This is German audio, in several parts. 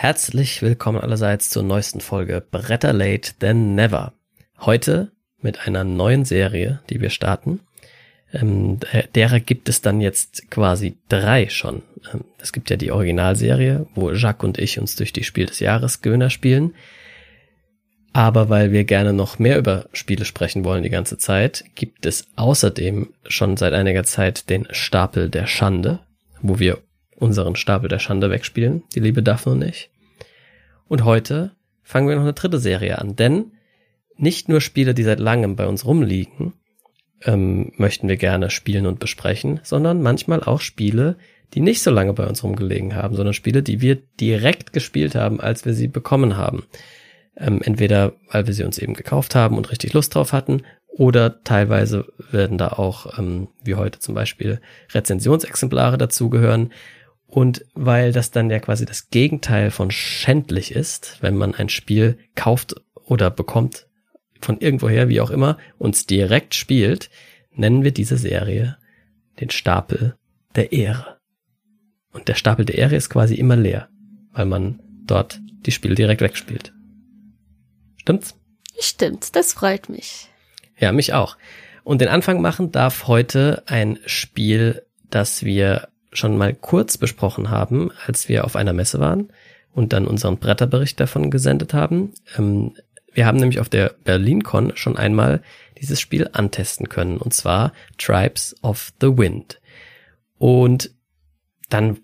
Herzlich willkommen allerseits zur neuesten Folge Bretter Late Than Never. Heute mit einer neuen Serie, die wir starten. Ähm, derer gibt es dann jetzt quasi drei schon. Ähm, es gibt ja die Originalserie, wo Jacques und ich uns durch die Spiel des Jahres Gewinner spielen. Aber weil wir gerne noch mehr über Spiele sprechen wollen die ganze Zeit, gibt es außerdem schon seit einiger Zeit den Stapel der Schande, wo wir unseren Stapel der Schande wegspielen, die liebe Daphne und ich. Und heute fangen wir noch eine dritte Serie an, denn nicht nur Spiele, die seit langem bei uns rumliegen, ähm, möchten wir gerne spielen und besprechen, sondern manchmal auch Spiele, die nicht so lange bei uns rumgelegen haben, sondern Spiele, die wir direkt gespielt haben, als wir sie bekommen haben. Ähm, entweder weil wir sie uns eben gekauft haben und richtig Lust drauf hatten, oder teilweise werden da auch, ähm, wie heute zum Beispiel, Rezensionsexemplare dazugehören. Und weil das dann ja quasi das Gegenteil von schändlich ist, wenn man ein Spiel kauft oder bekommt von irgendwoher, wie auch immer, uns direkt spielt, nennen wir diese Serie den Stapel der Ehre. Und der Stapel der Ehre ist quasi immer leer, weil man dort die Spiele direkt wegspielt. Stimmt's? Stimmt, das freut mich. Ja, mich auch. Und den Anfang machen darf heute ein Spiel, das wir schon mal kurz besprochen haben, als wir auf einer Messe waren und dann unseren Bretterbericht davon gesendet haben. Ähm, wir haben nämlich auf der BerlinCon schon einmal dieses Spiel antesten können, und zwar Tribes of the Wind. Und dann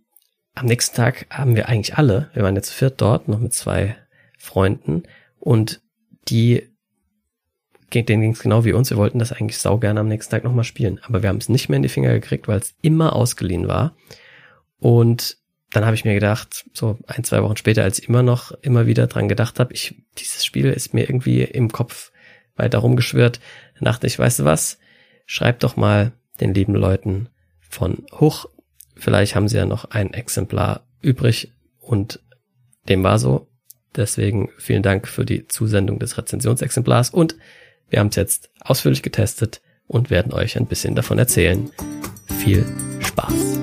am nächsten Tag haben wir eigentlich alle, wir waren jetzt viert dort, noch mit zwei Freunden, und die denen ging es genau wie uns. Wir wollten das eigentlich sau gerne am nächsten Tag nochmal spielen. Aber wir haben es nicht mehr in die Finger gekriegt, weil es immer ausgeliehen war. Und dann habe ich mir gedacht, so ein, zwei Wochen später, als ich immer noch immer wieder dran gedacht habe, ich, dieses Spiel ist mir irgendwie im Kopf weiter rumgeschwirrt, dachte ich, weißt du was, schreib doch mal den lieben Leuten von Hoch, vielleicht haben sie ja noch ein Exemplar übrig und dem war so. Deswegen vielen Dank für die Zusendung des Rezensionsexemplars und wir haben es jetzt ausführlich getestet und werden euch ein bisschen davon erzählen. Viel Spaß!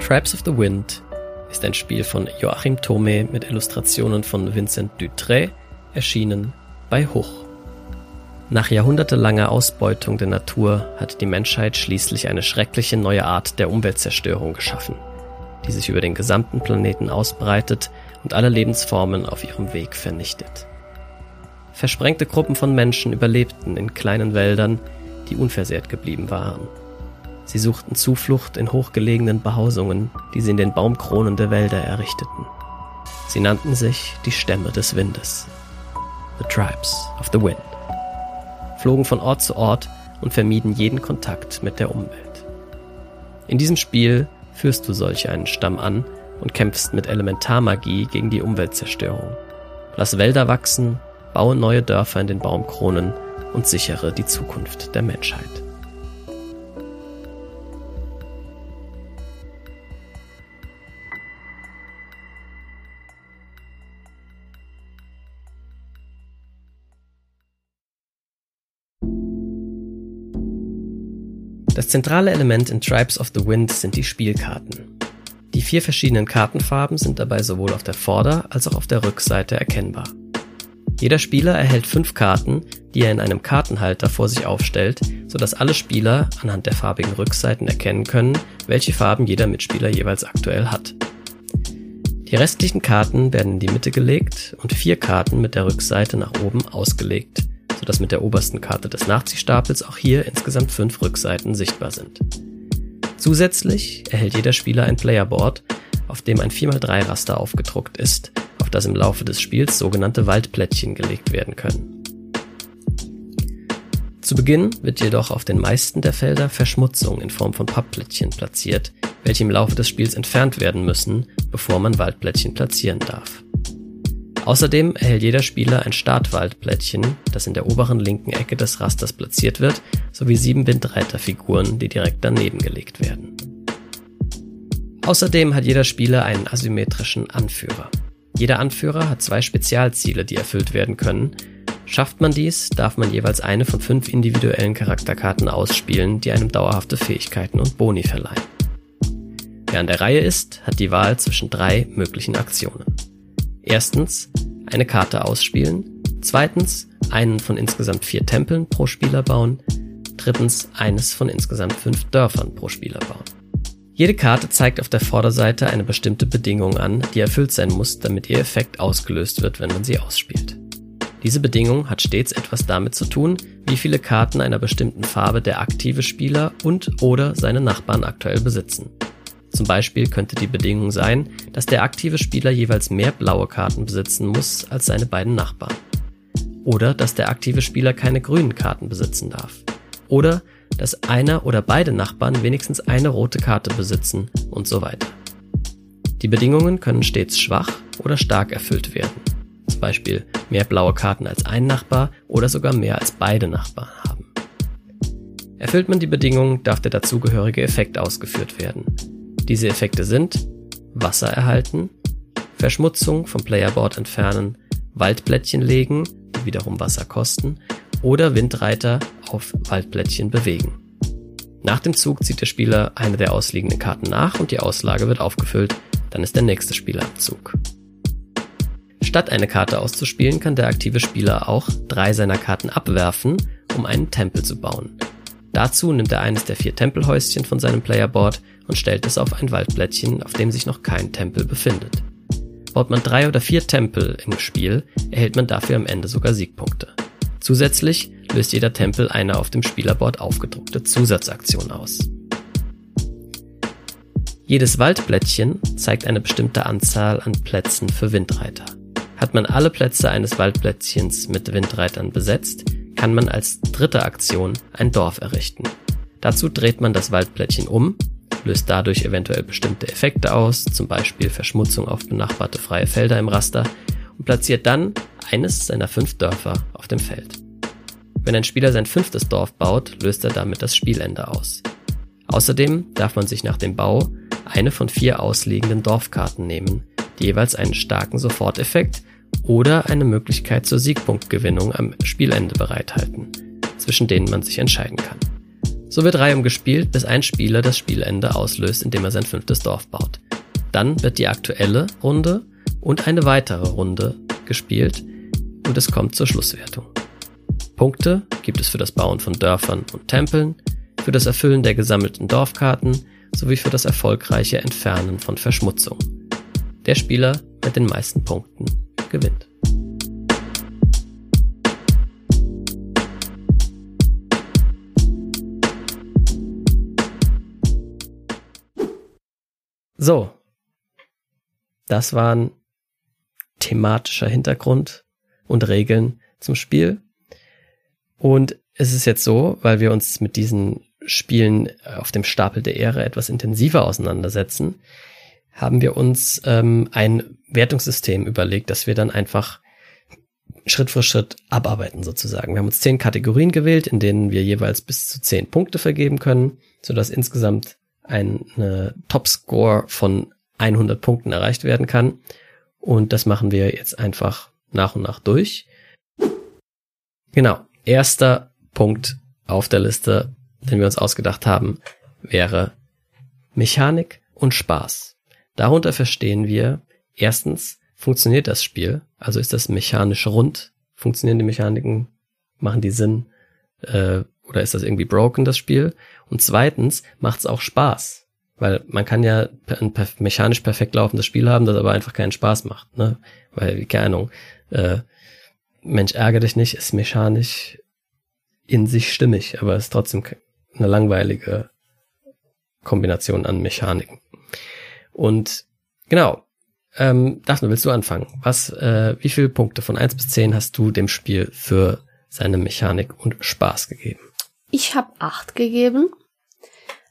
Tribes of the Wind ist ein Spiel von Joachim Thome mit Illustrationen von Vincent Dutré, erschienen bei Hoch. Nach jahrhundertelanger Ausbeutung der Natur hat die Menschheit schließlich eine schreckliche neue Art der Umweltzerstörung geschaffen, die sich über den gesamten Planeten ausbreitet und alle Lebensformen auf ihrem Weg vernichtet. Versprengte Gruppen von Menschen überlebten in kleinen Wäldern, die unversehrt geblieben waren. Sie suchten Zuflucht in hochgelegenen Behausungen, die sie in den Baumkronen der Wälder errichteten. Sie nannten sich die Stämme des Windes. The Tribes of the Wind. Flogen von Ort zu Ort und vermieden jeden Kontakt mit der Umwelt. In diesem Spiel führst du solch einen Stamm an und kämpfst mit Elementarmagie gegen die Umweltzerstörung. Lass Wälder wachsen, baue neue Dörfer in den Baumkronen und sichere die Zukunft der Menschheit. Das zentrale Element in Tribes of the Wind sind die Spielkarten. Die vier verschiedenen Kartenfarben sind dabei sowohl auf der Vorder- als auch auf der Rückseite erkennbar. Jeder Spieler erhält fünf Karten, die er in einem Kartenhalter vor sich aufstellt, sodass alle Spieler anhand der farbigen Rückseiten erkennen können, welche Farben jeder Mitspieler jeweils aktuell hat. Die restlichen Karten werden in die Mitte gelegt und vier Karten mit der Rückseite nach oben ausgelegt sodass mit der obersten Karte des Nachziehstapels auch hier insgesamt fünf Rückseiten sichtbar sind. Zusätzlich erhält jeder Spieler ein Playerboard, auf dem ein 4x3 Raster aufgedruckt ist, auf das im Laufe des Spiels sogenannte Waldplättchen gelegt werden können. Zu Beginn wird jedoch auf den meisten der Felder Verschmutzung in Form von Pappplättchen platziert, welche im Laufe des Spiels entfernt werden müssen, bevor man Waldplättchen platzieren darf. Außerdem erhält jeder Spieler ein Startwaldplättchen, das in der oberen linken Ecke des Rasters platziert wird, sowie sieben Windreiterfiguren, die direkt daneben gelegt werden. Außerdem hat jeder Spieler einen asymmetrischen Anführer. Jeder Anführer hat zwei Spezialziele, die erfüllt werden können. Schafft man dies, darf man jeweils eine von fünf individuellen Charakterkarten ausspielen, die einem dauerhafte Fähigkeiten und Boni verleihen. Wer an der Reihe ist, hat die Wahl zwischen drei möglichen Aktionen. Erstens, eine Karte ausspielen. Zweitens, einen von insgesamt vier Tempeln pro Spieler bauen. Drittens, eines von insgesamt fünf Dörfern pro Spieler bauen. Jede Karte zeigt auf der Vorderseite eine bestimmte Bedingung an, die erfüllt sein muss, damit ihr Effekt ausgelöst wird, wenn man sie ausspielt. Diese Bedingung hat stets etwas damit zu tun, wie viele Karten einer bestimmten Farbe der aktive Spieler und oder seine Nachbarn aktuell besitzen. Zum Beispiel könnte die Bedingung sein, dass der aktive Spieler jeweils mehr blaue Karten besitzen muss als seine beiden Nachbarn. Oder dass der aktive Spieler keine grünen Karten besitzen darf. Oder dass einer oder beide Nachbarn wenigstens eine rote Karte besitzen und so weiter. Die Bedingungen können stets schwach oder stark erfüllt werden. Zum Beispiel mehr blaue Karten als ein Nachbar oder sogar mehr als beide Nachbarn haben. Erfüllt man die Bedingungen, darf der dazugehörige Effekt ausgeführt werden. Diese Effekte sind Wasser erhalten, Verschmutzung vom Playerboard entfernen, Waldblättchen legen, die wiederum Wasser kosten, oder Windreiter auf Waldblättchen bewegen. Nach dem Zug zieht der Spieler eine der ausliegenden Karten nach und die Auslage wird aufgefüllt, dann ist der nächste Spieler am Zug. Statt eine Karte auszuspielen, kann der aktive Spieler auch drei seiner Karten abwerfen, um einen Tempel zu bauen. Dazu nimmt er eines der vier Tempelhäuschen von seinem Playerboard und stellt es auf ein Waldblättchen, auf dem sich noch kein Tempel befindet. Baut man drei oder vier Tempel im Spiel, erhält man dafür am Ende sogar Siegpunkte. Zusätzlich löst jeder Tempel eine auf dem Spielerboard aufgedruckte Zusatzaktion aus. Jedes Waldblättchen zeigt eine bestimmte Anzahl an Plätzen für Windreiter. Hat man alle Plätze eines Waldblättchens mit Windreitern besetzt, kann man als dritte Aktion ein Dorf errichten. Dazu dreht man das Waldblättchen um, löst dadurch eventuell bestimmte Effekte aus, zum Beispiel Verschmutzung auf benachbarte freie Felder im Raster und platziert dann eines seiner fünf Dörfer auf dem Feld. Wenn ein Spieler sein fünftes Dorf baut, löst er damit das Spielende aus. Außerdem darf man sich nach dem Bau eine von vier ausliegenden Dorfkarten nehmen, die jeweils einen starken Soforteffekt oder eine Möglichkeit zur Siegpunktgewinnung am Spielende bereithalten, zwischen denen man sich entscheiden kann. So wird Reihum gespielt, bis ein Spieler das Spielende auslöst, indem er sein fünftes Dorf baut. Dann wird die aktuelle Runde und eine weitere Runde gespielt und es kommt zur Schlusswertung. Punkte gibt es für das Bauen von Dörfern und Tempeln, für das Erfüllen der gesammelten Dorfkarten sowie für das erfolgreiche Entfernen von Verschmutzung. Der Spieler mit den meisten Punkten gewinnt. So, das waren thematischer Hintergrund und Regeln zum Spiel. Und es ist jetzt so, weil wir uns mit diesen Spielen auf dem Stapel der Ehre etwas intensiver auseinandersetzen, haben wir uns ähm, ein Wertungssystem überlegt, dass wir dann einfach Schritt für Schritt abarbeiten sozusagen. Wir haben uns zehn Kategorien gewählt, in denen wir jeweils bis zu zehn Punkte vergeben können, sodass insgesamt eine Topscore von 100 Punkten erreicht werden kann. Und das machen wir jetzt einfach nach und nach durch. Genau. Erster Punkt auf der Liste, den wir uns ausgedacht haben, wäre Mechanik und Spaß. Darunter verstehen wir erstens, funktioniert das Spiel? Also ist das mechanisch rund? Funktionieren die Mechaniken? Machen die Sinn? Äh, oder ist das irgendwie broken, das Spiel? Und zweitens, macht es auch Spaß? Weil man kann ja ein mechanisch perfekt laufendes Spiel haben, das aber einfach keinen Spaß macht. Ne? Weil, keine Ahnung, äh, Mensch, ärgere dich nicht, ist mechanisch in sich stimmig, aber ist trotzdem eine langweilige Kombination an Mechaniken. Und genau, ähm, Daphne, willst du anfangen? Was, äh, wie viele Punkte von eins bis zehn hast du dem Spiel für seine Mechanik und Spaß gegeben? Ich habe acht gegeben.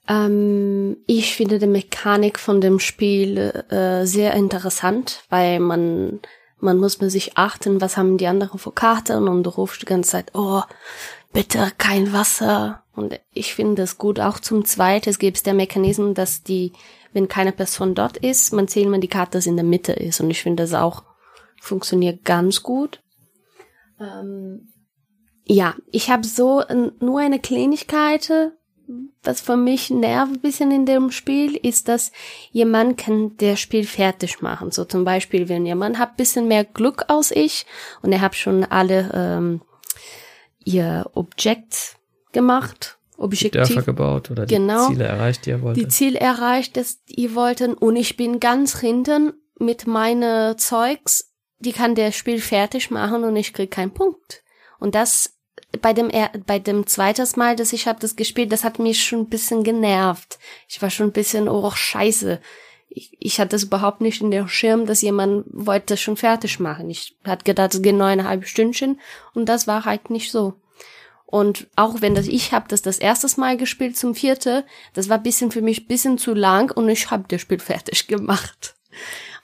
Ähm, ich finde die Mechanik von dem Spiel äh, sehr interessant, weil man man muss mit sich achten, was haben die anderen für Karten und du rufst die ganze Zeit, oh, bitte kein Wasser. Und ich finde es gut. Auch zum Zweiten gibt es der Mechanismus, dass die, wenn keine Person dort ist, man zählt man die Karte, dass in der Mitte ist. Und ich finde das auch funktioniert ganz gut. Ähm, ja, ich habe so nur eine Kleinigkeit, was für mich nervt ein bisschen in dem Spiel, ist, dass jemand kann das Spiel fertig machen. So zum Beispiel, wenn jemand hat bisschen mehr Glück als ich und er hat schon alle ähm, ihr Objekt gemacht, Objektiv. Die Dörfer gebaut oder die genau, Ziele erreicht, die ihr wolltet. Die Ziele erreicht, das ihr wollten und ich bin ganz hinten mit meine Zeugs, die kann der Spiel fertig machen und ich krieg keinen Punkt. Und das bei dem bei dem zweites Mal, dass ich habe das gespielt, das hat mich schon ein bisschen genervt. Ich war schon ein bisschen oh scheiße. Ich, ich hatte das überhaupt nicht in der Schirm, dass jemand wollte das schon fertig machen. Ich hatte gedacht, es geht neuneinhalb Stündchen und das war halt nicht so. Und auch wenn das ich habe das das erstes Mal gespielt zum vierte, das war bisschen für mich bisschen zu lang und ich habe das Spiel fertig gemacht.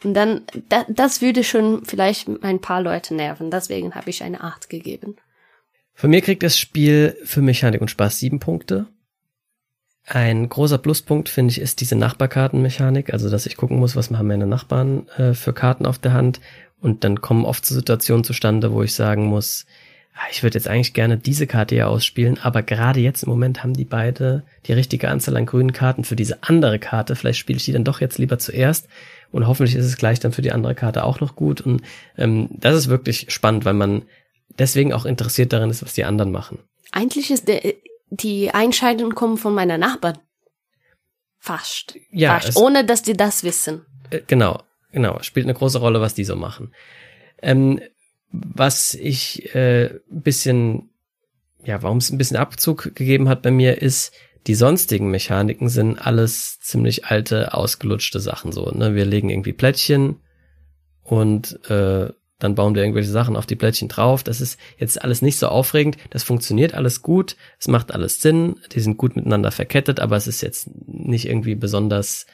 Und dann, da, das würde schon vielleicht ein paar Leute nerven. Deswegen habe ich eine acht gegeben. Von mir kriegt das Spiel für Mechanik und Spaß sieben Punkte. Ein großer Pluspunkt, finde ich, ist diese Nachbarkartenmechanik, also dass ich gucken muss, was haben meine Nachbarn äh, für Karten auf der Hand. Und dann kommen oft Situationen zustande, wo ich sagen muss, ah, ich würde jetzt eigentlich gerne diese Karte hier ausspielen, aber gerade jetzt im Moment haben die beide die richtige Anzahl an grünen Karten für diese andere Karte. Vielleicht spiele ich die dann doch jetzt lieber zuerst und hoffentlich ist es gleich dann für die andere Karte auch noch gut. Und ähm, das ist wirklich spannend, weil man deswegen auch interessiert darin ist, was die anderen machen. Eigentlich ist der, die Einscheidungen kommen von meiner Nachbarn. Fast. Ja. Fast. Ohne dass die das wissen. Äh, genau, genau. Spielt eine große Rolle, was die so machen. Ähm, was ich äh, bisschen, ja, warum es ein bisschen Abzug gegeben hat bei mir, ist, die sonstigen Mechaniken sind alles ziemlich alte, ausgelutschte Sachen so. Ne? Wir legen irgendwie Plättchen und äh, dann bauen wir irgendwelche Sachen auf die Plättchen drauf. Das ist jetzt alles nicht so aufregend. Das funktioniert alles gut. Es macht alles Sinn. Die sind gut miteinander verkettet, aber es ist jetzt nicht irgendwie besonders,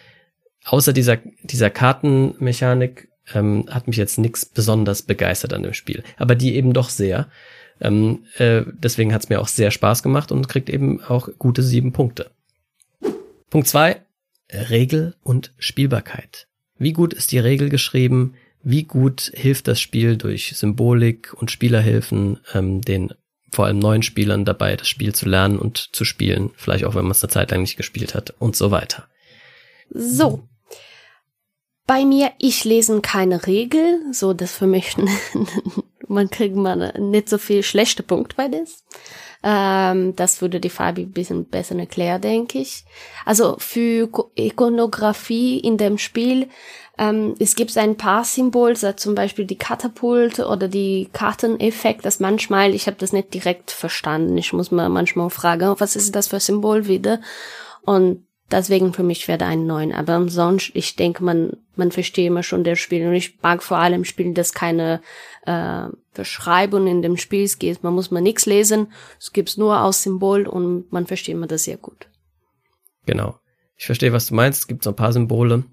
außer dieser, dieser Kartenmechanik, ähm, hat mich jetzt nichts besonders begeistert an dem Spiel. Aber die eben doch sehr. Ähm, äh, deswegen hat es mir auch sehr Spaß gemacht und kriegt eben auch gute sieben Punkte. Punkt zwei: Regel und Spielbarkeit. Wie gut ist die Regel geschrieben? Wie gut hilft das Spiel durch Symbolik und Spielerhilfen ähm, den vor allem neuen Spielern dabei, das Spiel zu lernen und zu spielen, vielleicht auch wenn man es eine Zeit lang nicht gespielt hat und so weiter. So. Bei mir, ich lesen keine Regel, so das für mich, man kriegt man nicht so viel schlechte Punkte bei das. Ähm, das würde die Fabi ein bisschen besser erklären, denke ich. Also für Ikonografie in dem Spiel ähm, es gibt ein paar Symbole, so zum Beispiel die Katapult oder die Karteneffekt, das manchmal, ich habe das nicht direkt verstanden. Ich muss mir manchmal fragen, was ist das für Symbol wieder? Und deswegen für mich wäre ein neun. Aber sonst, ich denke, man, man versteht immer schon das Spiel. Und ich mag vor allem Spielen, dass keine äh, Beschreibung in dem Spiel geht. Man muss mal nichts lesen. Es gibt's nur aus Symbol und man versteht immer das sehr gut. Genau. Ich verstehe, was du meinst. Es gibt so ein paar Symbole,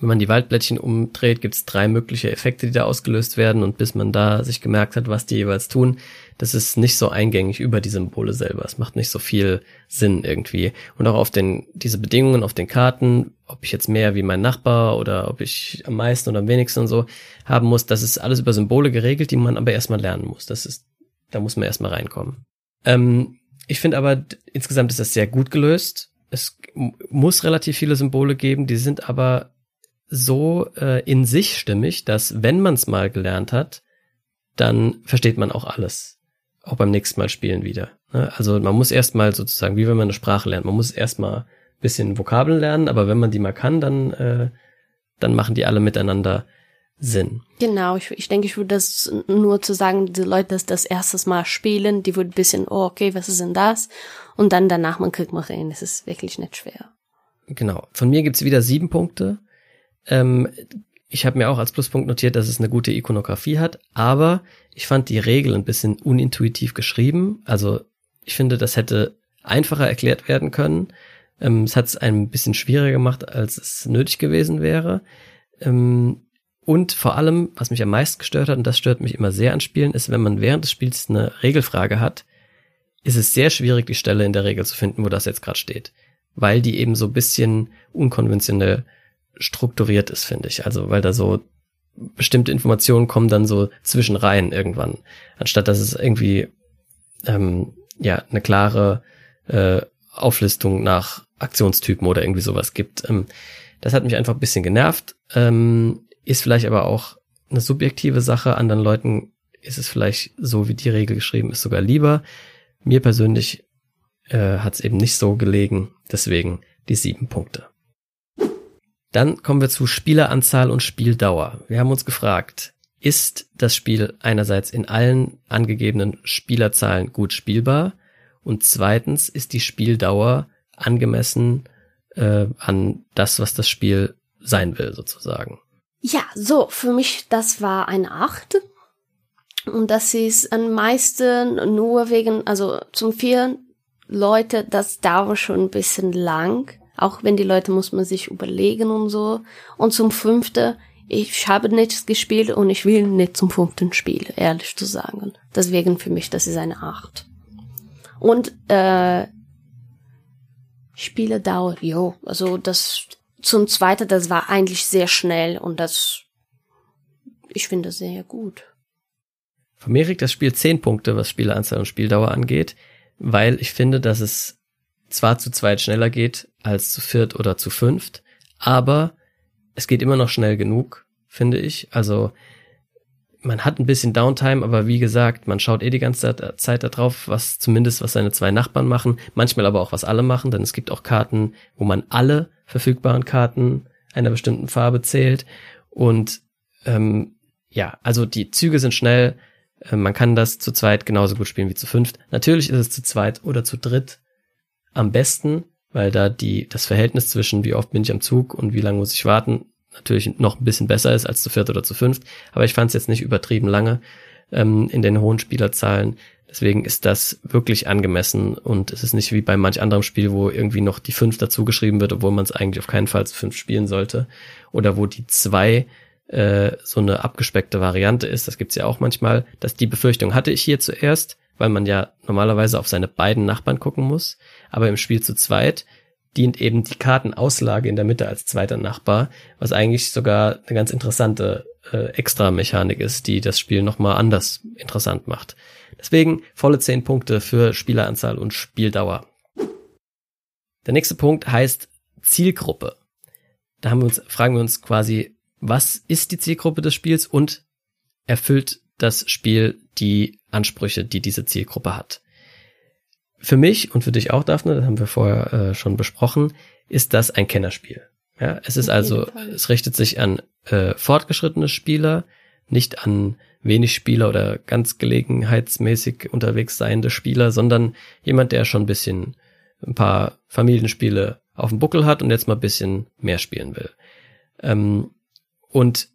wenn man die Waldblättchen umdreht, gibt es drei mögliche Effekte, die da ausgelöst werden. Und bis man da sich gemerkt hat, was die jeweils tun, das ist nicht so eingängig über die Symbole selber. Es macht nicht so viel Sinn irgendwie. Und auch auf den, diese Bedingungen auf den Karten, ob ich jetzt mehr wie mein Nachbar oder ob ich am meisten oder am wenigsten und so haben muss, das ist alles über Symbole geregelt, die man aber erstmal lernen muss. Das ist, da muss man erstmal reinkommen. Ähm, ich finde aber, insgesamt ist das sehr gut gelöst. Es muss relativ viele Symbole geben, die sind aber so äh, in sich stimmig, dass wenn man es mal gelernt hat, dann versteht man auch alles. Auch beim nächsten Mal spielen wieder. Ne? Also man muss erstmal sozusagen, wie wenn man eine Sprache lernt, man muss erstmal bisschen Vokabeln lernen, aber wenn man die mal kann, dann, äh, dann machen die alle miteinander Sinn. Genau, ich, ich denke, ich würde das nur zu sagen, die Leute, das das erstes Mal spielen, die würden bisschen, oh, okay, was ist denn das? Und dann danach, man kriegt mal rein. Das ist wirklich nicht schwer. Genau. Von mir gibt's wieder sieben Punkte. Ähm, ich habe mir auch als Pluspunkt notiert, dass es eine gute Ikonografie hat, aber ich fand die Regel ein bisschen unintuitiv geschrieben. Also ich finde, das hätte einfacher erklärt werden können. Ähm, es hat es ein bisschen schwieriger gemacht, als es nötig gewesen wäre. Ähm, und vor allem, was mich am meisten gestört hat, und das stört mich immer sehr an Spielen, ist, wenn man während des Spiels eine Regelfrage hat, ist es sehr schwierig, die Stelle in der Regel zu finden, wo das jetzt gerade steht. Weil die eben so bisschen unkonventionell strukturiert ist, finde ich. Also weil da so bestimmte Informationen kommen dann so zwischen rein irgendwann, anstatt dass es irgendwie ähm, ja eine klare äh, Auflistung nach Aktionstypen oder irgendwie sowas gibt. Ähm, das hat mich einfach ein bisschen genervt. Ähm, ist vielleicht aber auch eine subjektive Sache. Anderen Leuten ist es vielleicht so, wie die Regel geschrieben ist, sogar lieber. Mir persönlich äh, hat es eben nicht so gelegen. Deswegen die sieben Punkte. Dann kommen wir zu Spieleranzahl und Spieldauer. Wir haben uns gefragt, ist das Spiel einerseits in allen angegebenen Spielerzahlen gut spielbar und zweitens ist die Spieldauer angemessen äh, an das, was das Spiel sein will, sozusagen. Ja, so, für mich, das war eine Acht. Und das ist am meisten nur wegen, also zum vier Leute, das dauert schon ein bisschen lang. Auch wenn die Leute muss man sich überlegen und so. Und zum fünften, ich habe nichts gespielt und ich will nicht zum fünften Spiel, ehrlich zu sagen. Deswegen für mich, das ist eine Acht. Und äh, Spieledauer, jo, also das zum zweiten, das war eigentlich sehr schnell und das, ich finde sehr gut. Von mir kriegt das Spiel zehn Punkte, was Spieleranzahl und Spieldauer angeht, weil ich finde, dass es zwar zu zweit schneller geht als zu viert oder zu fünft, aber es geht immer noch schnell genug, finde ich. Also man hat ein bisschen Downtime, aber wie gesagt, man schaut eh die ganze Zeit da drauf, was zumindest was seine zwei Nachbarn machen, manchmal aber auch was alle machen, denn es gibt auch Karten, wo man alle verfügbaren Karten einer bestimmten Farbe zählt und ähm, ja, also die Züge sind schnell, äh, man kann das zu zweit genauso gut spielen wie zu fünft. Natürlich ist es zu zweit oder zu dritt am besten, weil da die das Verhältnis zwischen wie oft bin ich am Zug und wie lange muss ich warten natürlich noch ein bisschen besser ist als zu viert oder zu fünft, aber ich fand es jetzt nicht übertrieben lange ähm, in den hohen Spielerzahlen. Deswegen ist das wirklich angemessen und es ist nicht wie bei manch anderem Spiel, wo irgendwie noch die fünf dazu geschrieben wird, obwohl man es eigentlich auf keinen Fall zu fünf spielen sollte. Oder wo die zwei äh, so eine abgespeckte Variante ist. Das gibt's ja auch manchmal. Dass die Befürchtung hatte ich hier zuerst, weil man ja normalerweise auf seine beiden Nachbarn gucken muss. Aber im Spiel zu zweit dient eben die Kartenauslage in der Mitte als zweiter Nachbar, was eigentlich sogar eine ganz interessante äh, Extra-Mechanik ist, die das Spiel nochmal anders interessant macht. Deswegen volle zehn Punkte für Spieleranzahl und Spieldauer. Der nächste Punkt heißt Zielgruppe. Da haben wir uns, fragen wir uns quasi, was ist die Zielgruppe des Spiels und erfüllt das Spiel die Ansprüche, die diese Zielgruppe hat? Für mich und für dich auch, Daphne, das haben wir vorher äh, schon besprochen, ist das ein Kennerspiel. Ja, es ist also, es richtet sich an äh, fortgeschrittene Spieler, nicht an wenig Spieler oder ganz gelegenheitsmäßig unterwegs seiende Spieler, sondern jemand, der schon ein bisschen ein paar Familienspiele auf dem Buckel hat und jetzt mal ein bisschen mehr spielen will. Ähm, und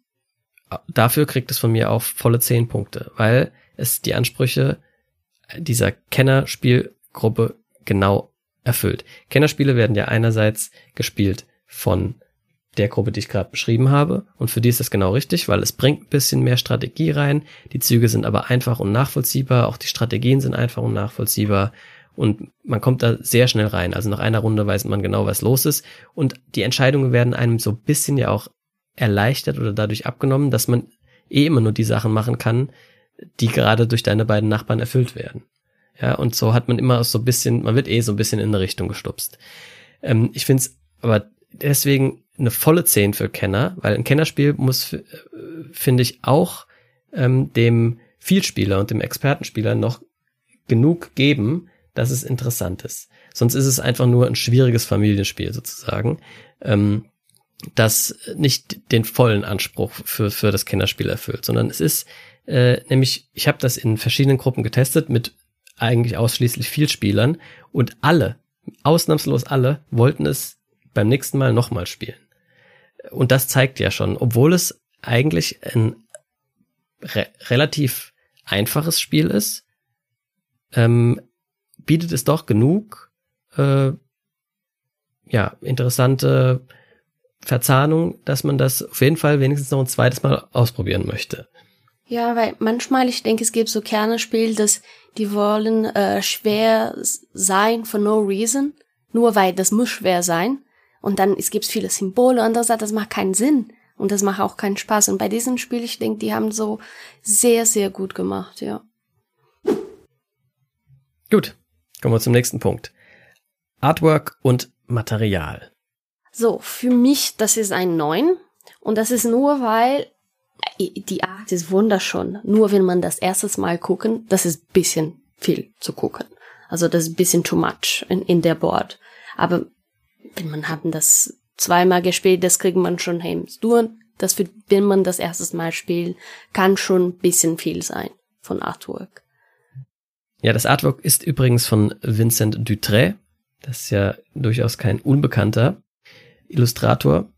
dafür kriegt es von mir auch volle zehn Punkte, weil es die Ansprüche dieser Kennerspiel Gruppe genau erfüllt. Kennerspiele werden ja einerseits gespielt von der Gruppe, die ich gerade beschrieben habe. Und für die ist das genau richtig, weil es bringt ein bisschen mehr Strategie rein. Die Züge sind aber einfach und nachvollziehbar. Auch die Strategien sind einfach und nachvollziehbar. Und man kommt da sehr schnell rein. Also nach einer Runde weiß man genau, was los ist. Und die Entscheidungen werden einem so ein bisschen ja auch erleichtert oder dadurch abgenommen, dass man eh immer nur die Sachen machen kann, die gerade durch deine beiden Nachbarn erfüllt werden. Ja, und so hat man immer so ein bisschen, man wird eh so ein bisschen in eine Richtung gestupst. Ähm, ich finde es aber deswegen eine volle 10 für Kenner, weil ein Kennerspiel muss, äh, finde ich, auch ähm, dem Vielspieler und dem Expertenspieler noch genug geben, dass es interessant ist. Sonst ist es einfach nur ein schwieriges Familienspiel sozusagen, ähm, das nicht den vollen Anspruch für, für das Kennerspiel erfüllt, sondern es ist äh, nämlich, ich habe das in verschiedenen Gruppen getestet mit eigentlich ausschließlich Vielspielern und alle, ausnahmslos alle, wollten es beim nächsten Mal nochmal spielen. Und das zeigt ja schon, obwohl es eigentlich ein re relativ einfaches Spiel ist, ähm, bietet es doch genug äh, ja, interessante Verzahnung, dass man das auf jeden Fall wenigstens noch ein zweites Mal ausprobieren möchte. Ja, weil manchmal, ich denke, es gibt so Kernespiel, dass die wollen äh, schwer sein for no reason, nur weil das muss schwer sein. Und dann es gibt viele Symbole und das, das macht keinen Sinn. Und das macht auch keinen Spaß. Und bei diesem Spiel, ich denke, die haben so sehr, sehr gut gemacht, ja. Gut, kommen wir zum nächsten Punkt. Artwork und Material. So, für mich, das ist ein 9. Und das ist nur, weil die Art ist wunderschön. Nur wenn man das erstes Mal gucken, das ist bisschen viel zu gucken. Also das ist bisschen too much in, in der Board. Aber wenn man haben das zweimal gespielt, das kriegt man schon hin. Nur das, für, wenn man das erstes Mal spielt, kann schon bisschen viel sein von Artwork. Ja, das Artwork ist übrigens von Vincent Dutré. Das ist ja durchaus kein unbekannter Illustrator.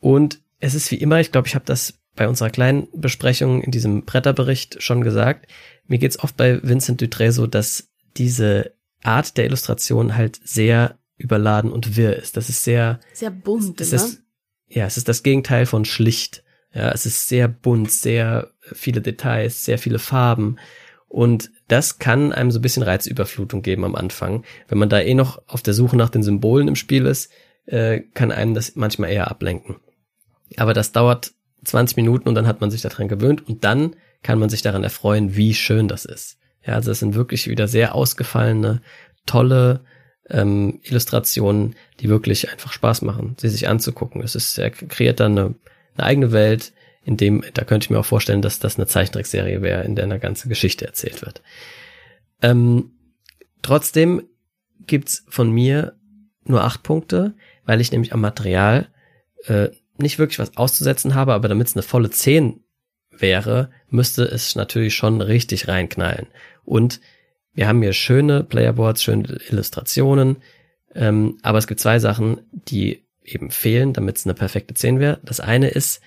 Und es ist wie immer, ich glaube, ich habe das bei unserer kleinen Besprechung in diesem Bretterbericht schon gesagt. Mir geht's oft bei Vincent Dutré so, dass diese Art der Illustration halt sehr überladen und wirr ist. Das ist sehr sehr bunt, es, es ne? ja, es ist das Gegenteil von schlicht. Ja, es ist sehr bunt, sehr viele Details, sehr viele Farben und das kann einem so ein bisschen Reizüberflutung geben am Anfang. Wenn man da eh noch auf der Suche nach den Symbolen im Spiel ist, äh, kann einem das manchmal eher ablenken. Aber das dauert 20 Minuten und dann hat man sich daran gewöhnt und dann kann man sich daran erfreuen, wie schön das ist. Ja, also es sind wirklich wieder sehr ausgefallene, tolle ähm, Illustrationen, die wirklich einfach Spaß machen, sie sich anzugucken. Es ist, er kreiert dann eine, eine eigene Welt, in dem, da könnte ich mir auch vorstellen, dass das eine Zeichentrickserie wäre, in der eine ganze Geschichte erzählt wird. Ähm, trotzdem gibt's von mir nur acht Punkte, weil ich nämlich am Material äh, nicht wirklich was auszusetzen habe, aber damit es eine volle zehn wäre, müsste es natürlich schon richtig reinknallen. Und wir haben hier schöne Playerboards, schöne Illustrationen, ähm, aber es gibt zwei Sachen, die eben fehlen, damit es eine perfekte 10 wäre. Das eine ist,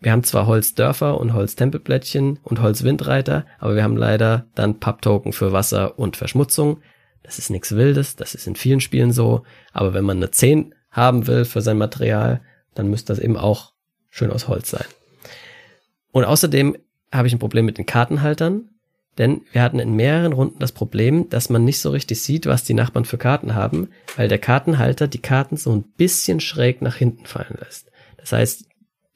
wir haben zwar Holzdörfer und Holztempelplättchen und Holzwindreiter, aber wir haben leider dann Papptoken für Wasser und Verschmutzung. Das ist nichts Wildes, das ist in vielen Spielen so, aber wenn man eine 10 haben will für sein Material, dann müsste das eben auch schön aus Holz sein. Und außerdem habe ich ein Problem mit den Kartenhaltern, denn wir hatten in mehreren Runden das Problem, dass man nicht so richtig sieht, was die Nachbarn für Karten haben, weil der Kartenhalter die Karten so ein bisschen schräg nach hinten fallen lässt. Das heißt,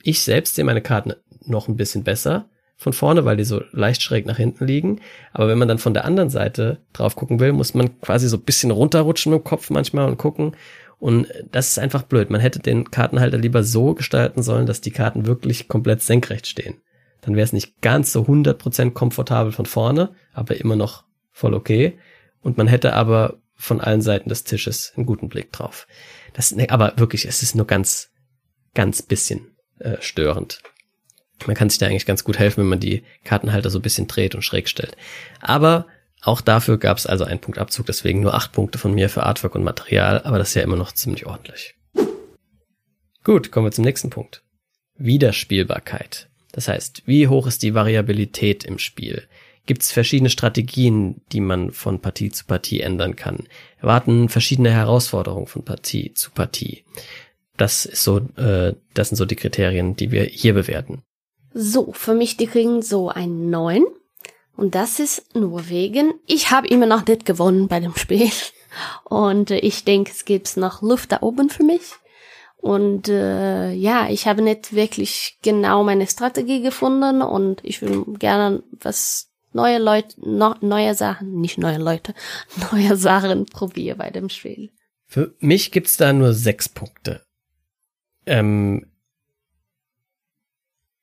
ich selbst sehe meine Karten noch ein bisschen besser von vorne, weil die so leicht schräg nach hinten liegen. Aber wenn man dann von der anderen Seite drauf gucken will, muss man quasi so ein bisschen runterrutschen dem Kopf manchmal und gucken. Und das ist einfach blöd. Man hätte den Kartenhalter lieber so gestalten sollen, dass die Karten wirklich komplett senkrecht stehen. Dann wäre es nicht ganz so 100% komfortabel von vorne, aber immer noch voll okay. Und man hätte aber von allen Seiten des Tisches einen guten Blick drauf. Das, aber wirklich, es ist nur ganz, ganz bisschen äh, störend. Man kann sich da eigentlich ganz gut helfen, wenn man die Kartenhalter so ein bisschen dreht und schräg stellt. Aber auch dafür gab es also einen Punkt Abzug, deswegen nur acht Punkte von mir für Artwork und Material, aber das ist ja immer noch ziemlich ordentlich. Gut, kommen wir zum nächsten Punkt. Wiederspielbarkeit. Das heißt, wie hoch ist die Variabilität im Spiel? Gibt es verschiedene Strategien, die man von Partie zu Partie ändern kann? Erwarten verschiedene Herausforderungen von Partie zu Partie? Das ist so, äh, das sind so die Kriterien, die wir hier bewerten. So, für mich, die kriegen so ein 9. Und das ist nur wegen, ich habe immer noch nicht gewonnen bei dem Spiel. Und äh, ich denke, es gibt noch Luft da oben für mich. Und äh, ja, ich habe nicht wirklich genau meine Strategie gefunden und ich will gerne was neue Leute, no, neue Sachen, nicht neue Leute, neue Sachen probieren bei dem Spiel. Für mich gibt's da nur sechs Punkte. Ähm,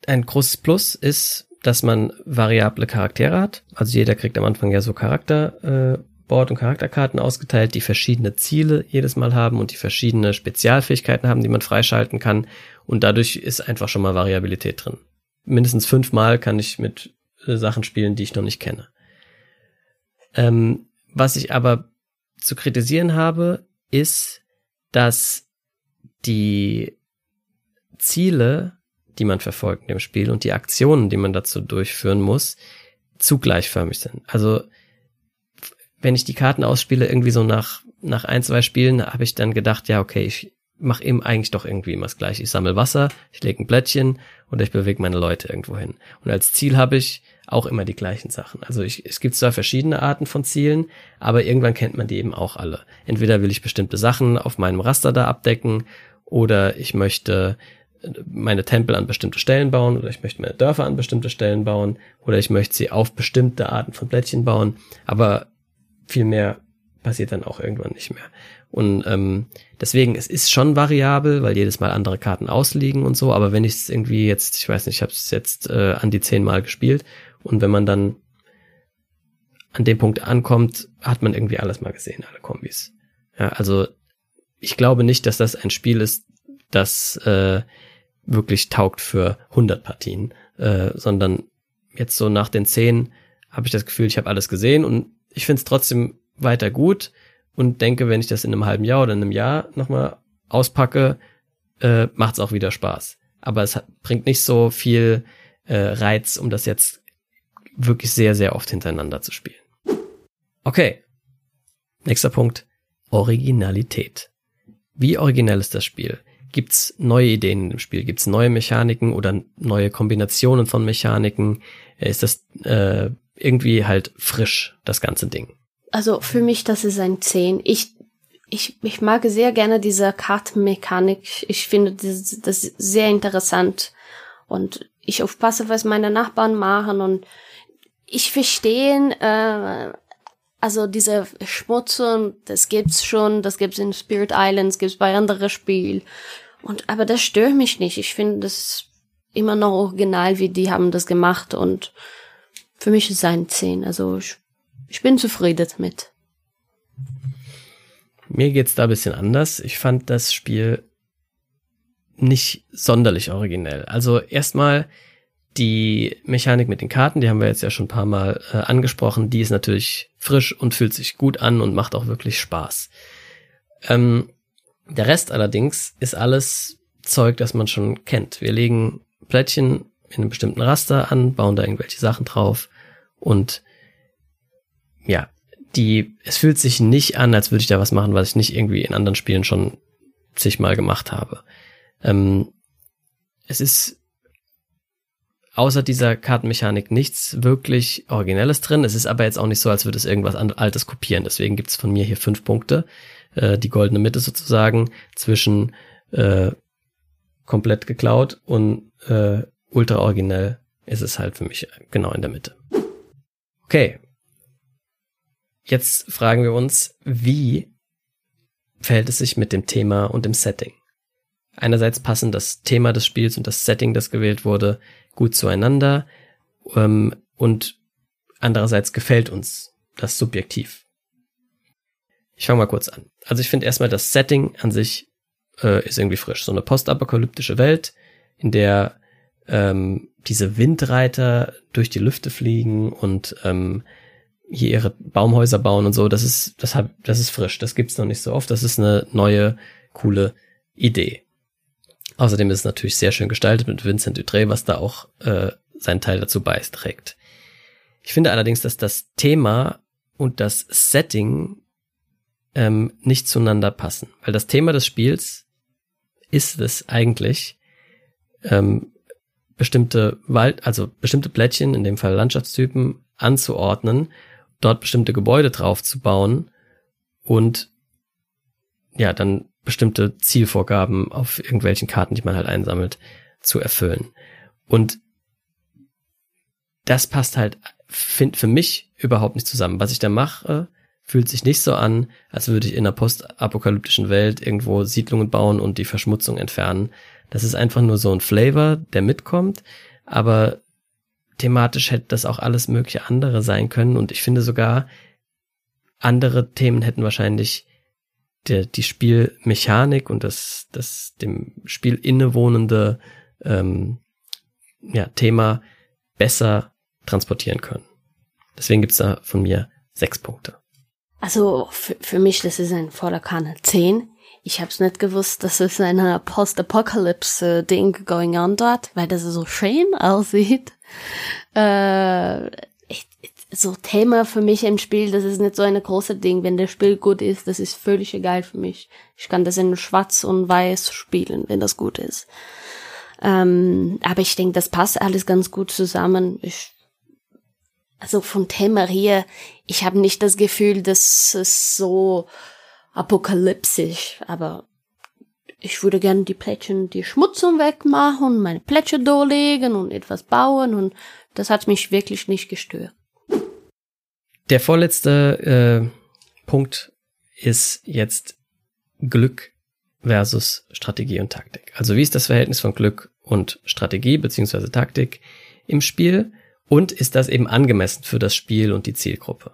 ein großes Plus ist, dass man variable Charaktere hat. Also jeder kriegt am Anfang ja so Charakterboard äh, und Charakterkarten ausgeteilt, die verschiedene Ziele jedes Mal haben und die verschiedene Spezialfähigkeiten haben, die man freischalten kann. Und dadurch ist einfach schon mal Variabilität drin. Mindestens fünfmal kann ich mit äh, Sachen spielen, die ich noch nicht kenne. Ähm, was ich aber zu kritisieren habe, ist, dass die Ziele, die man verfolgt in dem Spiel und die Aktionen, die man dazu durchführen muss, zu gleichförmig sind. Also wenn ich die Karten ausspiele, irgendwie so nach, nach ein, zwei Spielen, habe ich dann gedacht, ja, okay, ich mache eben eigentlich doch irgendwie immer das gleiche. Ich sammle Wasser, ich lege ein Blättchen oder ich bewege meine Leute irgendwo hin. Und als Ziel habe ich auch immer die gleichen Sachen. Also ich, es gibt zwar verschiedene Arten von Zielen, aber irgendwann kennt man die eben auch alle. Entweder will ich bestimmte Sachen auf meinem Raster da abdecken oder ich möchte meine Tempel an bestimmte Stellen bauen oder ich möchte meine Dörfer an bestimmte Stellen bauen oder ich möchte sie auf bestimmte Arten von Blättchen bauen. Aber viel mehr passiert dann auch irgendwann nicht mehr. Und ähm, deswegen, es ist schon variabel, weil jedes Mal andere Karten ausliegen und so, aber wenn ich es irgendwie jetzt, ich weiß nicht, ich habe es jetzt äh, an die zehn Mal gespielt und wenn man dann an dem Punkt ankommt, hat man irgendwie alles mal gesehen, alle Kombis. Ja, also ich glaube nicht, dass das ein Spiel ist, das äh, wirklich taugt für 100 Partien, äh, sondern jetzt so nach den zehn habe ich das Gefühl, ich habe alles gesehen und ich finde es trotzdem weiter gut und denke, wenn ich das in einem halben Jahr oder in einem Jahr nochmal auspacke, äh, macht es auch wieder Spaß. Aber es hat, bringt nicht so viel äh, Reiz, um das jetzt wirklich sehr, sehr oft hintereinander zu spielen. Okay. Nächster Punkt. Originalität. Wie originell ist das Spiel? Gibt's neue Ideen im Spiel? Gibt's neue Mechaniken oder neue Kombinationen von Mechaniken? Ist das äh, irgendwie halt frisch, das ganze Ding? also für mich, das ist ein 10. Ich, ich, ich mag sehr gerne diese Kartenmechanik. Ich finde das, das sehr interessant. Und ich aufpasse, was meine Nachbarn machen. Und ich verstehe, äh, also diese Schmutzung, das gibt's schon, das gibt's in Spirit Islands, gibt's bei anderen Spielen. Und, aber das stört mich nicht. Ich finde das immer noch original, wie die haben das gemacht. Und für mich ist es ein 10. Also ich ich bin zufrieden damit. Mir geht's da ein bisschen anders. Ich fand das Spiel nicht sonderlich originell. Also erstmal die Mechanik mit den Karten, die haben wir jetzt ja schon ein paar Mal äh, angesprochen, die ist natürlich frisch und fühlt sich gut an und macht auch wirklich Spaß. Ähm, der Rest allerdings ist alles Zeug, das man schon kennt. Wir legen Plättchen in einem bestimmten Raster an, bauen da irgendwelche Sachen drauf und ja, die, es fühlt sich nicht an, als würde ich da was machen, was ich nicht irgendwie in anderen Spielen schon zigmal gemacht habe. Ähm, es ist außer dieser Kartenmechanik nichts wirklich Originelles drin. Es ist aber jetzt auch nicht so, als würde es irgendwas Altes kopieren. Deswegen gibt's von mir hier fünf Punkte. Äh, die goldene Mitte sozusagen zwischen äh, komplett geklaut und äh, ultra originell ist es halt für mich genau in der Mitte. Okay, Jetzt fragen wir uns, wie verhält es sich mit dem Thema und dem Setting? Einerseits passen das Thema des Spiels und das Setting, das gewählt wurde, gut zueinander ähm, und andererseits gefällt uns das subjektiv. Ich fange mal kurz an. Also ich finde erstmal das Setting an sich äh, ist irgendwie frisch. So eine postapokalyptische Welt, in der ähm, diese Windreiter durch die Lüfte fliegen und ähm, hier ihre Baumhäuser bauen und so, das ist, das hat, das ist frisch. Das gibt's noch nicht so oft. Das ist eine neue, coole Idee. Außerdem ist es natürlich sehr schön gestaltet mit Vincent Dutré, was da auch äh, seinen Teil dazu beiträgt. Ich finde allerdings, dass das Thema und das Setting ähm, nicht zueinander passen, weil das Thema des Spiels ist es eigentlich ähm, bestimmte Wald, also bestimmte Plättchen, in dem Fall Landschaftstypen, anzuordnen dort bestimmte Gebäude drauf zu bauen und ja, dann bestimmte Zielvorgaben auf irgendwelchen Karten, die man halt einsammelt, zu erfüllen. Und das passt halt find, für mich überhaupt nicht zusammen. Was ich da mache, fühlt sich nicht so an, als würde ich in einer postapokalyptischen Welt irgendwo Siedlungen bauen und die Verschmutzung entfernen. Das ist einfach nur so ein Flavor, der mitkommt, aber thematisch hätte das auch alles mögliche andere sein können und ich finde sogar, andere Themen hätten wahrscheinlich der, die Spielmechanik und das, das dem Spiel innewohnende ähm, ja, Thema besser transportieren können. Deswegen gibt's da von mir sechs Punkte. Also für, für mich, das ist ein voller Kanne 10. Ich hab's nicht gewusst, dass es eine Post-Apocalypse-Ding going on dort, weil das so schön aussieht. Äh, so Thema für mich im Spiel, das ist nicht so eine große Ding. Wenn das Spiel gut ist, das ist völlig egal für mich. Ich kann das in Schwarz und Weiß spielen, wenn das gut ist. Ähm, aber ich denke, das passt alles ganz gut zusammen. Ich, also von Thema hier, ich habe nicht das Gefühl, dass es so apokalyptisch, aber ich würde gerne die Plättchen, die Schmutzung wegmachen, meine Plättchen durchlegen und etwas bauen und das hat mich wirklich nicht gestört. Der vorletzte äh, Punkt ist jetzt Glück versus Strategie und Taktik. Also wie ist das Verhältnis von Glück und Strategie beziehungsweise Taktik im Spiel und ist das eben angemessen für das Spiel und die Zielgruppe?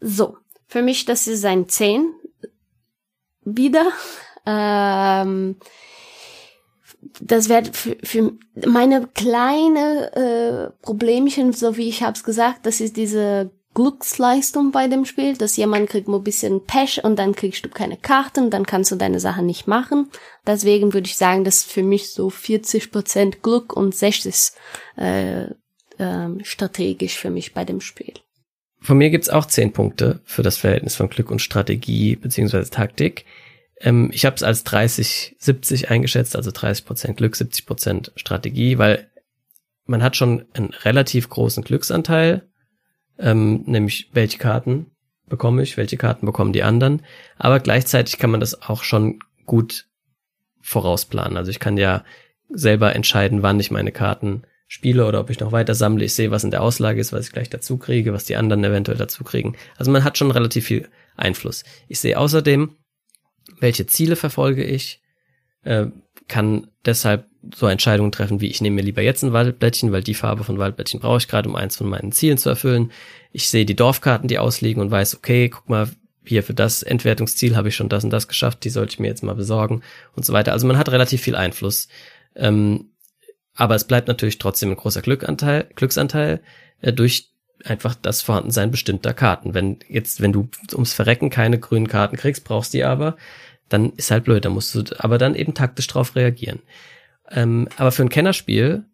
So, für mich das ist ein 10 wieder. Ähm, das wäre für, für meine kleine äh, Problemchen, so wie ich hab's gesagt, das ist diese Glücksleistung bei dem Spiel, dass jemand kriegt nur ein bisschen Pech und dann kriegst du keine Karten, dann kannst du deine Sachen nicht machen. Deswegen würde ich sagen, dass für mich so 40% Glück und 60 äh, äh, strategisch für mich bei dem Spiel. Von mir gibt's auch 10 Punkte für das Verhältnis von Glück und Strategie beziehungsweise Taktik. Ähm, ich habe es als 30-70 eingeschätzt, also 30% Glück, 70% Strategie, weil man hat schon einen relativ großen Glücksanteil ähm, nämlich welche Karten bekomme ich, welche Karten bekommen die anderen. Aber gleichzeitig kann man das auch schon gut vorausplanen. Also ich kann ja selber entscheiden, wann ich meine Karten spiele oder ob ich noch weiter sammle. Ich sehe, was in der Auslage ist, was ich gleich dazu kriege, was die anderen eventuell dazu kriegen. Also man hat schon relativ viel Einfluss. Ich sehe außerdem, welche Ziele verfolge ich, äh, kann deshalb so Entscheidungen treffen, wie ich nehme mir lieber jetzt ein Waldblättchen, weil die Farbe von Waldblättchen brauche ich gerade, um eins von meinen Zielen zu erfüllen. Ich sehe die Dorfkarten, die ausliegen und weiß, okay, guck mal, hier für das Entwertungsziel habe ich schon das und das geschafft, die sollte ich mir jetzt mal besorgen und so weiter. Also man hat relativ viel Einfluss. Ähm, aber es bleibt natürlich trotzdem ein großer Glückanteil, Glücksanteil äh, durch einfach das Vorhandensein bestimmter Karten. Wenn jetzt, wenn du ums Verrecken keine grünen Karten kriegst, brauchst die aber, dann ist halt blöd, da musst du aber dann eben taktisch drauf reagieren. Ähm, aber für ein Kennerspiel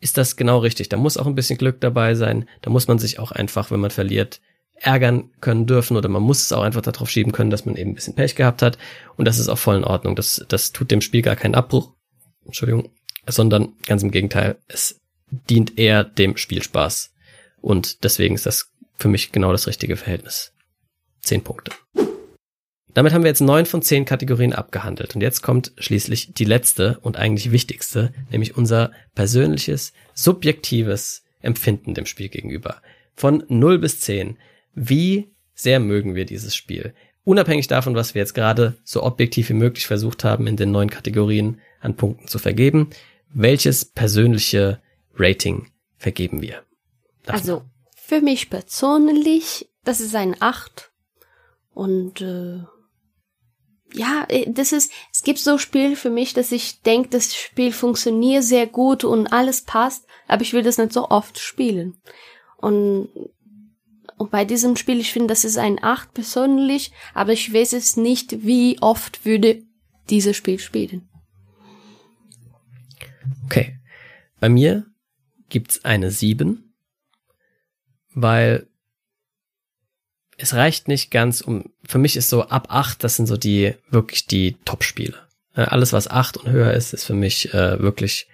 ist das genau richtig. Da muss auch ein bisschen Glück dabei sein. Da muss man sich auch einfach, wenn man verliert, ärgern können dürfen oder man muss es auch einfach darauf schieben können, dass man eben ein bisschen Pech gehabt hat. Und das ist auch voll in Ordnung. Das, das tut dem Spiel gar keinen Abbruch. Entschuldigung. Sondern ganz im Gegenteil. Es dient eher dem Spielspaß. Und deswegen ist das für mich genau das richtige Verhältnis. Zehn Punkte. Damit haben wir jetzt neun von zehn Kategorien abgehandelt. Und jetzt kommt schließlich die letzte und eigentlich wichtigste, nämlich unser persönliches, subjektives Empfinden dem Spiel gegenüber. Von 0 bis 10. Wie sehr mögen wir dieses Spiel? Unabhängig davon, was wir jetzt gerade so objektiv wie möglich versucht haben, in den neuen Kategorien an Punkten zu vergeben, welches persönliche Rating vergeben wir? Darf also, für mich persönlich, das ist ein 8. Und äh, ja, äh, das ist, es gibt so Spiele für mich, dass ich denke, das Spiel funktioniert sehr gut und alles passt, aber ich will das nicht so oft spielen. Und, und bei diesem Spiel, ich finde, das ist ein 8 persönlich, aber ich weiß es nicht, wie oft würde dieses Spiel spielen. Okay. Bei mir gibt's eine 7, weil es reicht nicht ganz um, für mich ist so ab acht, das sind so die, wirklich die Top-Spiele. Alles, was acht und höher ist, ist für mich äh, wirklich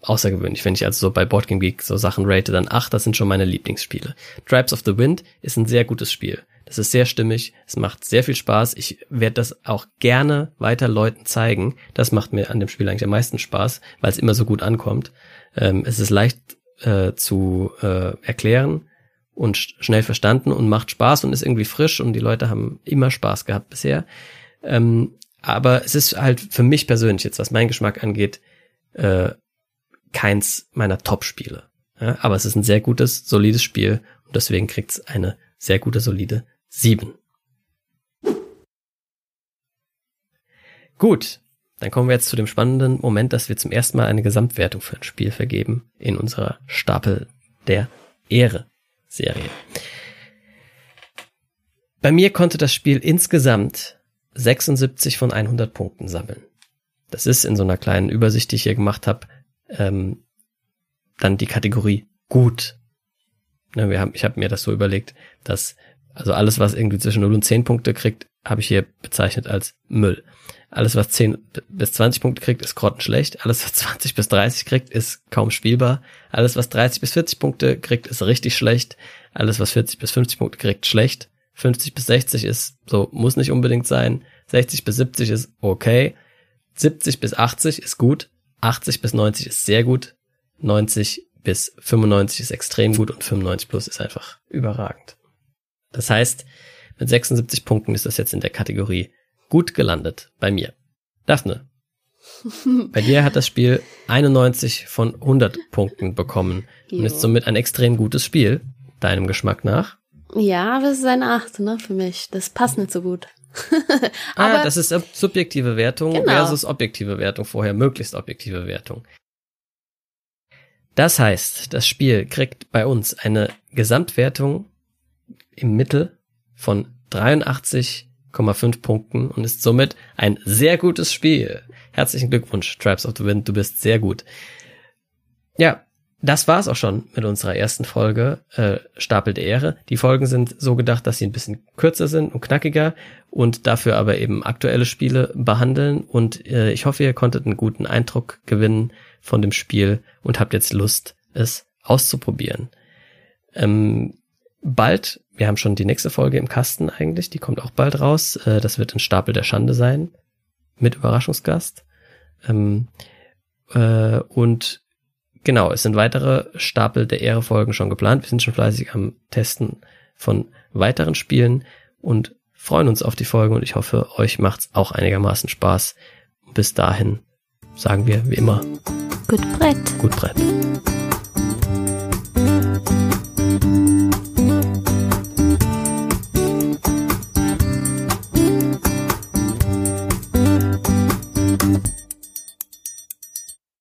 außergewöhnlich. Wenn ich also so bei Board Game Geek so Sachen rate, dann acht, das sind schon meine Lieblingsspiele. Tribes of the Wind ist ein sehr gutes Spiel. Das ist sehr stimmig, es macht sehr viel Spaß. Ich werde das auch gerne weiter Leuten zeigen. Das macht mir an dem Spiel eigentlich am meisten Spaß, weil es immer so gut ankommt. Ähm, es ist leicht äh, zu äh, erklären und schnell verstanden und macht Spaß und ist irgendwie frisch und die Leute haben immer Spaß gehabt bisher. Ähm, aber es ist halt für mich persönlich jetzt, was mein Geschmack angeht, äh, keins meiner Top-Spiele. Ja, aber es ist ein sehr gutes, solides Spiel und deswegen kriegt es eine sehr gute, solide 7. Gut, dann kommen wir jetzt zu dem spannenden Moment, dass wir zum ersten Mal eine Gesamtwertung für ein Spiel vergeben in unserer Stapel der Ehre. Serie. Bei mir konnte das Spiel insgesamt 76 von 100 Punkten sammeln. Das ist in so einer kleinen Übersicht, die ich hier gemacht habe, ähm, dann die Kategorie gut. Ne, wir haben, ich habe mir das so überlegt, dass also alles, was irgendwie zwischen 0 und 10 Punkte kriegt, habe ich hier bezeichnet als Müll. Alles, was 10 bis 20 Punkte kriegt, ist grottenschlecht. Alles, was 20 bis 30 kriegt, ist kaum spielbar. Alles, was 30 bis 40 Punkte kriegt, ist richtig schlecht. Alles, was 40 bis 50 Punkte kriegt, schlecht. 50 bis 60 ist so, muss nicht unbedingt sein. 60 bis 70 ist okay. 70 bis 80 ist gut. 80 bis 90 ist sehr gut. 90 bis 95 ist extrem gut und 95 plus ist einfach überragend. Das heißt, mit 76 Punkten ist das jetzt in der Kategorie gut gelandet bei mir. Daphne, bei dir hat das Spiel 91 von 100 Punkten bekommen jo. und ist somit ein extrem gutes Spiel, deinem Geschmack nach. Ja, aber es ist eine 8, ne, für mich. Das passt nicht so gut. ah, das ist subjektive Wertung genau. versus objektive Wertung vorher, möglichst objektive Wertung. Das heißt, das Spiel kriegt bei uns eine Gesamtwertung im Mittel von 83,5 Punkten und ist somit ein sehr gutes Spiel. Herzlichen Glückwunsch, Tribes of the Wind, du bist sehr gut. Ja, das war's auch schon mit unserer ersten Folge äh, Stapel der Ehre. Die Folgen sind so gedacht, dass sie ein bisschen kürzer sind und knackiger und dafür aber eben aktuelle Spiele behandeln. Und äh, ich hoffe, ihr konntet einen guten Eindruck gewinnen von dem Spiel und habt jetzt Lust, es auszuprobieren. Ähm, bald, wir haben schon die nächste Folge im Kasten eigentlich, die kommt auch bald raus. Äh, das wird ein Stapel der Schande sein mit Überraschungsgast. Ähm, äh, und genau, es sind weitere Stapel der Ehre-Folgen schon geplant. Wir sind schon fleißig am Testen von weiteren Spielen und freuen uns auf die Folge und ich hoffe, euch macht's auch einigermaßen Spaß. Bis dahin sagen wir wie immer. Gut Brett. Gut Brett.